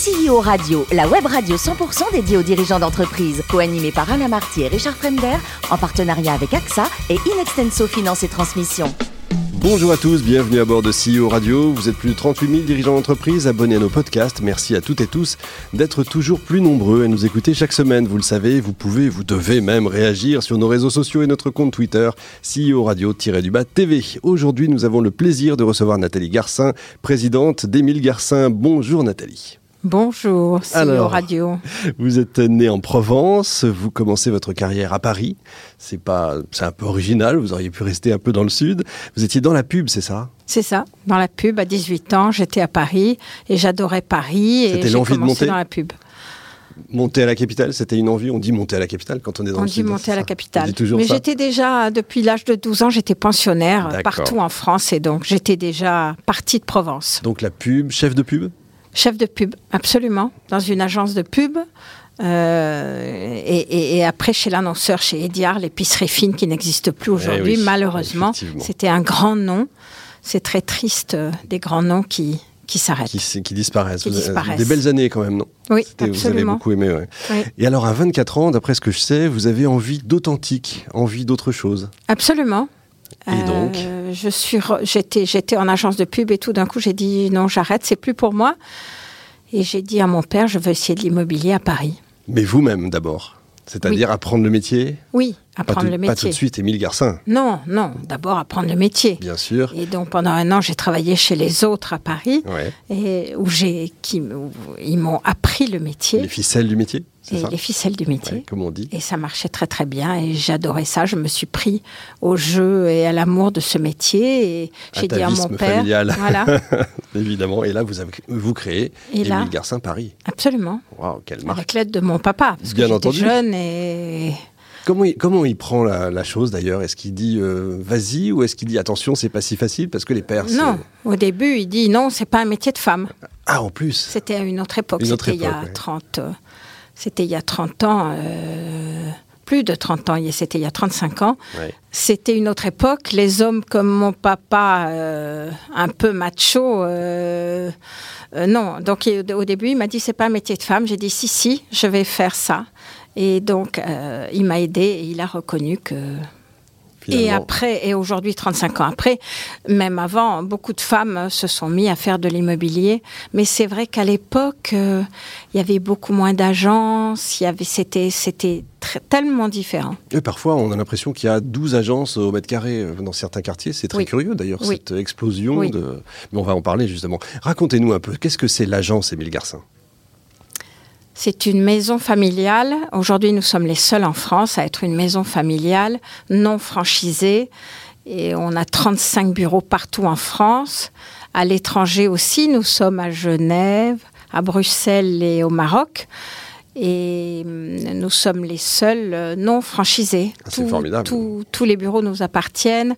CEO Radio, la web radio 100% dédiée aux dirigeants d'entreprise, co-animée par Alain Marty et Richard Fremder, en partenariat avec AXA et Inextenso Finance et Transmission. Bonjour à tous, bienvenue à bord de CEO Radio. Vous êtes plus de 38 000 dirigeants d'entreprise abonnés à nos podcasts. Merci à toutes et tous d'être toujours plus nombreux à nous écouter chaque semaine. Vous le savez, vous pouvez, vous devez même réagir sur nos réseaux sociaux et notre compte Twitter, CEO Radio-du-bas TV. Aujourd'hui, nous avons le plaisir de recevoir Nathalie Garcin, présidente d'Émile Garcin. Bonjour Nathalie. Bonjour, CEO Radio. Vous êtes né en Provence, vous commencez votre carrière à Paris. C'est pas, c'est un peu original. Vous auriez pu rester un peu dans le sud. Vous étiez dans la pub, c'est ça? C'est ça. Dans la pub, à 18 ans, j'étais à Paris et j'adorais Paris. C'était l'envie de monter? dans la pub. Monter à la capitale, c'était une envie? On dit monter à la capitale quand on est dans on le sud. On dit monter à la capitale. toujours Mais j'étais déjà, depuis l'âge de 12 ans, j'étais pensionnaire partout en France et donc j'étais déjà partie de Provence. Donc la pub, chef de pub? Chef de pub, absolument, dans une agence de pub. Euh, et, après, chez l'annonceur, chez Ediar, l'épicerie fine qui n'existe plus aujourd'hui, malheureusement. C'était un grand nom. C'est très triste, euh, des grands noms qui, qui s'arrêtent. Qui, disparaissent. Des belles années quand même, non? Oui, absolument. Vous avez beaucoup aimé, Et alors, à 24 ans, d'après ce que je sais, vous avez envie d'authentique, envie d'autre chose? Absolument. Et donc euh, je suis, j'étais, j'étais en agence de pub et tout d'un coup j'ai dit non, j'arrête, c'est plus pour moi. Et j'ai dit à mon père, je veux essayer de l'immobilier à Paris. Mais vous-même d'abord c'est-à-dire apprendre le métier Oui, apprendre le métier. Pas tout de suite Émile Garcin. Non, non, d'abord apprendre le métier. Bien sûr. Et donc pendant un an, j'ai travaillé chez les autres à Paris, et où j'ai, qui, ils m'ont appris le métier. Les ficelles du métier? Et les ficelles du métier. comme on dit. Et ça marchait très très bien et j'adorais ça. Je me suis pris au jeu et à l'amour de ce métier et j'ai dit à mon père, familial. voilà, évidemment. Et là, vous avez vous créez Émile Garcin Paris. Absolument. Waouh, quelle marque. Avec l'aide de mon papa, parce bien que j'étais jeune et Comment il, comment il prend la, chose d'ailleurs? Est-ce qu'il dit euh, vas-y ou est-ce qu'il dit attention, c'est pas si facile parce que les pères. Non, au début, il dit non, c'est pas un métier de femme. Ah, en plus C'était à une autre époque, c'était il y a 30. C'était il y a 30 ans, euh, plus de 30 ans, c'était il y a 35 ans. C'était une autre époque. Les hommes comme mon papa, euh, un peu macho, euh, non. Donc au début, il m'a dit c'est pas un métier de femme. J'ai dit si si, je vais faire ça. Et donc il m'a aidé et il a reconnu que et après, et aujourd'hui, 35 ans après, même avant, beaucoup de femmes se sont mis à faire de l'immobilier. Mais c'est vrai qu'à l'époque, euh, il y avait beaucoup moins d'agences, il y avait, c'était, c'était tellement différent. Et parfois, on a l'impression qu'il y a 12 agences au mètre carré euh, dans certains quartiers. C'est très curieux d'ailleurs, cette explosion de. Mais on va en parler justement. Racontez-nous un peu, qu'est-ce que c'est l'agence Émile Garcin? C'est une maison familiale. Aujourd'hui, nous sommes les seuls en France à être une maison familiale non franchisée. Et on a 35 bureaux partout en France. À l'étranger aussi, nous sommes à Genève, à Bruxelles et au Maroc. Et hum, nous sommes les seuls euh, non franchisés. Ah, c'est formidable. tous les bureaux nous appartiennent.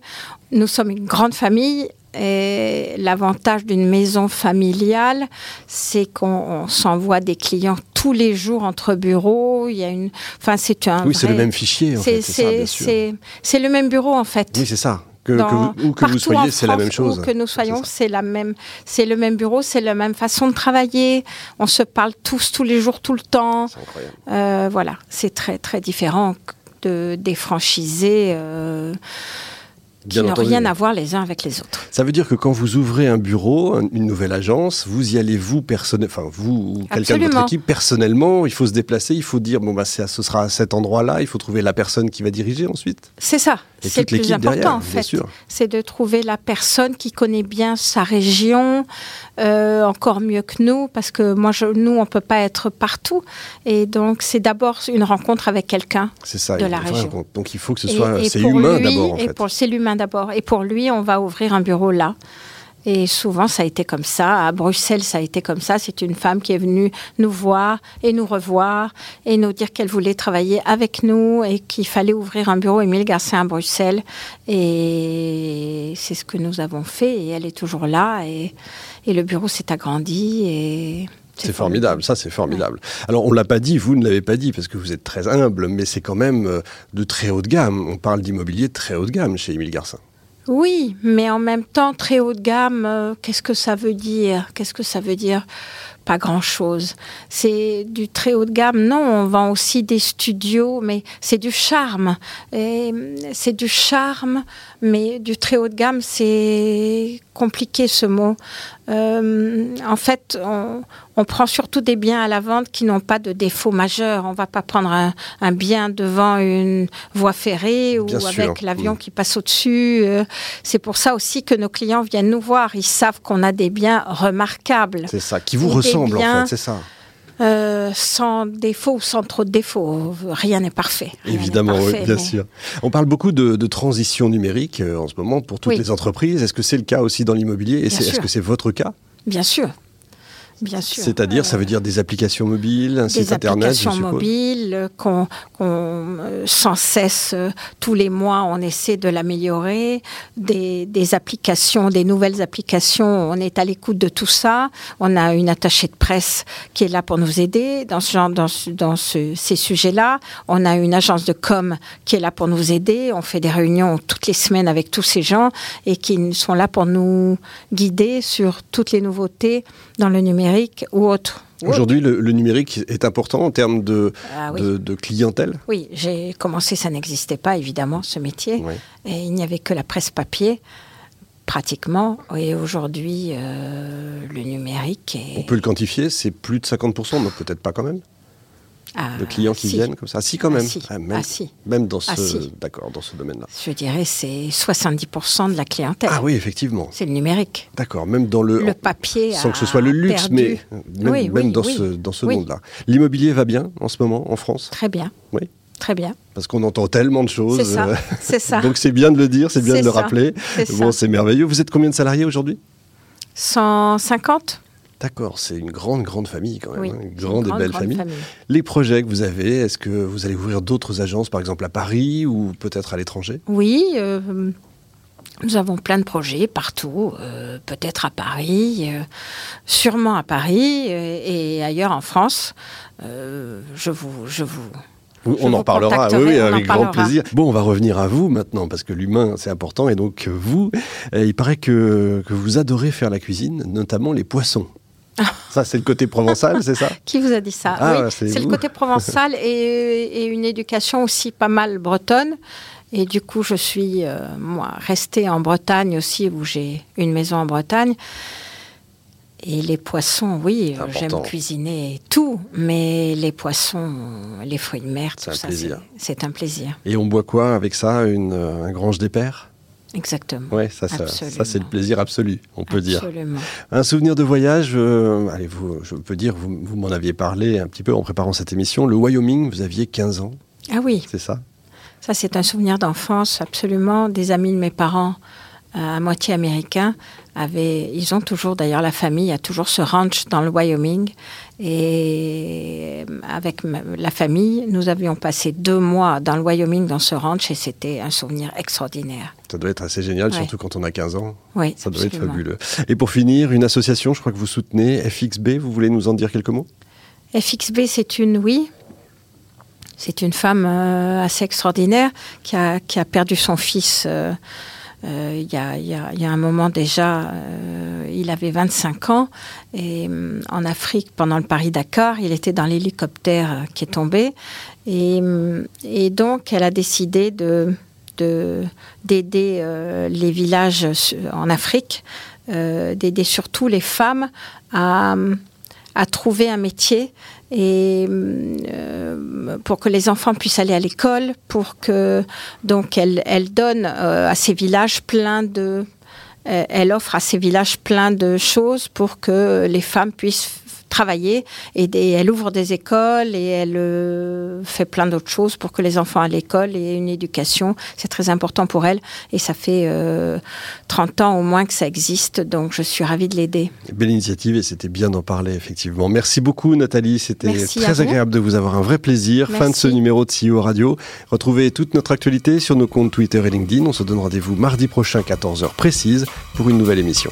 Nous sommes une grande famille et l'avantage d'une maison familiale, c'est qu'on s'envoie des clients tous les jours entre bureaux. Il y a une, enfin c'est un. Oui, c'est le même fichier. C'est le même bureau en fait. Oui, c'est ça. Que, que, où que vous soyez, c'est la même chose. Où que nous soyons, c'est la même, c'est le même bureau, c'est la même façon de travailler. On se parle tous, tous les jours, tout le temps. C'est incroyable. Euh, voilà, c'est très très différent de des franchisés. Euh, qui n'ont rien à voir les uns avec les autres. Ça veut dire que quand vous ouvrez un bureau, une nouvelle agence, vous y allez vous personnellement, enfin vous ou quelqu'un de votre équipe personnellement, il faut se déplacer, il faut dire bon bah ce sera à cet endroit-là, il faut trouver la personne qui va diriger ensuite. C'est ça. C'est le plus important en fait. C'est de trouver la personne qui connaît bien sa région, euh, encore mieux que nous, parce que moi, je, nous, on peut pas être partout, et donc c'est d'abord une rencontre avec quelqu'un de la région. Donc il faut que ce soit, c'est humain d'abord. Et pour c'est l'humain d'abord, et pour lui, on va ouvrir un bureau là. Et souvent, ça a été comme ça. À Bruxelles, ça a été comme ça. C'est une femme qui est venue nous voir et nous revoir et nous dire qu'elle voulait travailler avec nous et qu'il fallait ouvrir un bureau Émile Garcin à Bruxelles. Et c'est ce que nous avons fait. Et elle est toujours là. Et, et le bureau s'est agrandi. Et. C'est formidable, ça c'est formidable. Alors on l'a pas dit, vous ne l'avez pas dit parce que vous êtes très humble, mais c'est quand même euh, de très haut de gamme. On parle d'immobilier de très haut de gamme chez Émile Garcin. Oui, mais en même temps, très haut de gamme, euh, qu'est-ce que ça veut dire? Qu'est-ce que ça veut dire? Pas grand-chose. C'est du très haut de gamme. Non, on vend aussi des studios, mais c'est du charme. C'est du charme, mais du très haut de gamme, c'est compliqué ce mot. Euh, en fait, on, prend surtout des biens à la vente qui n'ont pas de défaut majeur. On ne va pas prendre un, bien devant une voie ferrée ou avec l'avion qui passe au-dessus. Euh, c'est pour ça aussi que nos clients viennent nous voir. Ils savent qu'on a des biens remarquables. C'est ça, qui vous en fait, c'est ça. Euh, sans défaut, sans trop de défauts. Rien n'est parfait. Évidemment, oui, bien sûr. On parle beaucoup de, transition numérique euh, en ce moment pour toutes les entreprises. Est-ce que c'est le cas aussi dans l'immobilier? Et est-ce que c'est votre cas? Bien sûr. Bien sûr. C'est-à-dire, ça veut dire des applications mobiles, un site internet, Des applications mobiles qu'on, euh, sans cesse, euh, tous les mois, on essaie de l'améliorer. Des, applications, des nouvelles applications, on est à l'écoute de tout ça. On a une attachée de presse qui est là pour nous aider dans, ce genre, dans, dans ces sujets-là. On a une agence de com qui est là pour nous aider. On fait des réunions toutes les semaines avec tous ces gens et qui sont là pour nous guider sur toutes les nouveautés dans le numérique ou autre. Aujourd'hui, le, numérique est important en termes de, ah de, clientèle Oui, j'ai commencé, ça n'existait pas évidemment, ce métier. Et il n'y avait que la presse papier, pratiquement. Et aujourd'hui, euh, le numérique est... On peut le quantifier, c'est plus de 50%, mais peut-être pas quand même? Ah, de clients qui viennent comme ça. Si, quand même. Ah, même, ah, même, dans ce, d'accord, dans ce domaine-là. Je dirais c'est 70% de la clientèle. Ah oui, effectivement. C'est le numérique. D'accord, même dans le... Le papier Sans que ce soit le luxe, mais même, même dans, ce, dans ce monde-là. L'immobilier va bien en ce moment en France? Très bien. Oui. Très bien. Parce qu'on entend tellement de choses. C'est ça. C'est ça. Donc c'est bien de le dire, c'est bien de le rappeler. Bon, c'est merveilleux. Vous êtes combien de salariés aujourd'hui? 150. D'accord, c'est une grande, grande famille quand même, hein, une grande, et belle famille. Les projets que vous avez, est-ce que vous allez ouvrir d'autres agences, par exemple à Paris ou peut-être à l'étranger? Oui, euh, nous avons plein de projets partout, euh, peut-être à Paris, euh, sûrement à Paris et ailleurs en France. je vous, je vous on en parlera, oui, avec grand plaisir. Bon, on va revenir à vous maintenant, parce que l'humain, c'est important. Et donc, vous, il paraît que, que vous adorez faire la cuisine, notamment les poissons. Ça, c'est le côté provençal, c'est ça Qui vous a dit ça ah, c'est le côté provençal et, une éducation aussi pas mal bretonne. Et du coup, je suis, euh, moi, restée en Bretagne aussi, où j'ai une maison en Bretagne. Et les poissons, oui, j'aime cuisiner tout, mais les poissons, les fruits de mer, tout ça, c'est un plaisir. Et on boit quoi avec ça une, Un grange des pères? Exactement. Oui, ça, ça, c'est le plaisir absolu, on peut dire. Un souvenir de voyage, euh, allez, vous, je peux dire, vous, vous m'en aviez parlé un petit peu en préparant cette émission. Le Wyoming, vous aviez 15 ans. Ah oui. C'est ça? Ça, c'est un souvenir d'enfance, absolument. Des amis de mes parents, à moitié américains, avaient, ils ont toujours, d'ailleurs, la famille a toujours ce ranch dans le Wyoming. Et avec la famille, nous avions passé deux mois dans le Wyoming, dans ce ranch, et c'était un souvenir extraordinaire. Ça doit être assez génial, surtout quand on a 15 ans. Oui, Ça doit être fabuleux. Et pour finir, une association, je crois que vous soutenez, FXB, vous voulez nous en dire quelques mots? FXB, c'est une, oui, c'est une femme euh, assez extraordinaire qui a, qui a, perdu son fils. Euh, euh, il, y a, un moment déjà, euh, il avait 25 ans et euh, en Afrique, pendant le Paris-Dakar, il était dans l'hélicoptère qui est tombé. Et, donc elle a décidé de d'aider les villages en Afrique, d'aider surtout les femmes à trouver un métier et euh, pour que les enfants puissent aller à l'école, pour que donc elle, donne euh, à ces villages plein de elle offre à ces villages plein de choses pour que les femmes puissent travailler et, elle ouvre des écoles et elle euh, fait plein d'autres choses pour que les enfants à l'école aient une éducation. C'est très important pour elle et ça fait 30 euh, ans au moins que ça existe, donc je suis ravie de l'aider. Belle initiative et c'était bien d'en parler effectivement. Merci beaucoup Nathalie, c'était très agréable de vous avoir un vrai plaisir. Fin de ce numéro de CEO Radio. Retrouvez toute notre actualité sur nos comptes Twitter et LinkedIn. On se donne rendez-vous mardi prochain 14h précise pour une nouvelle émission.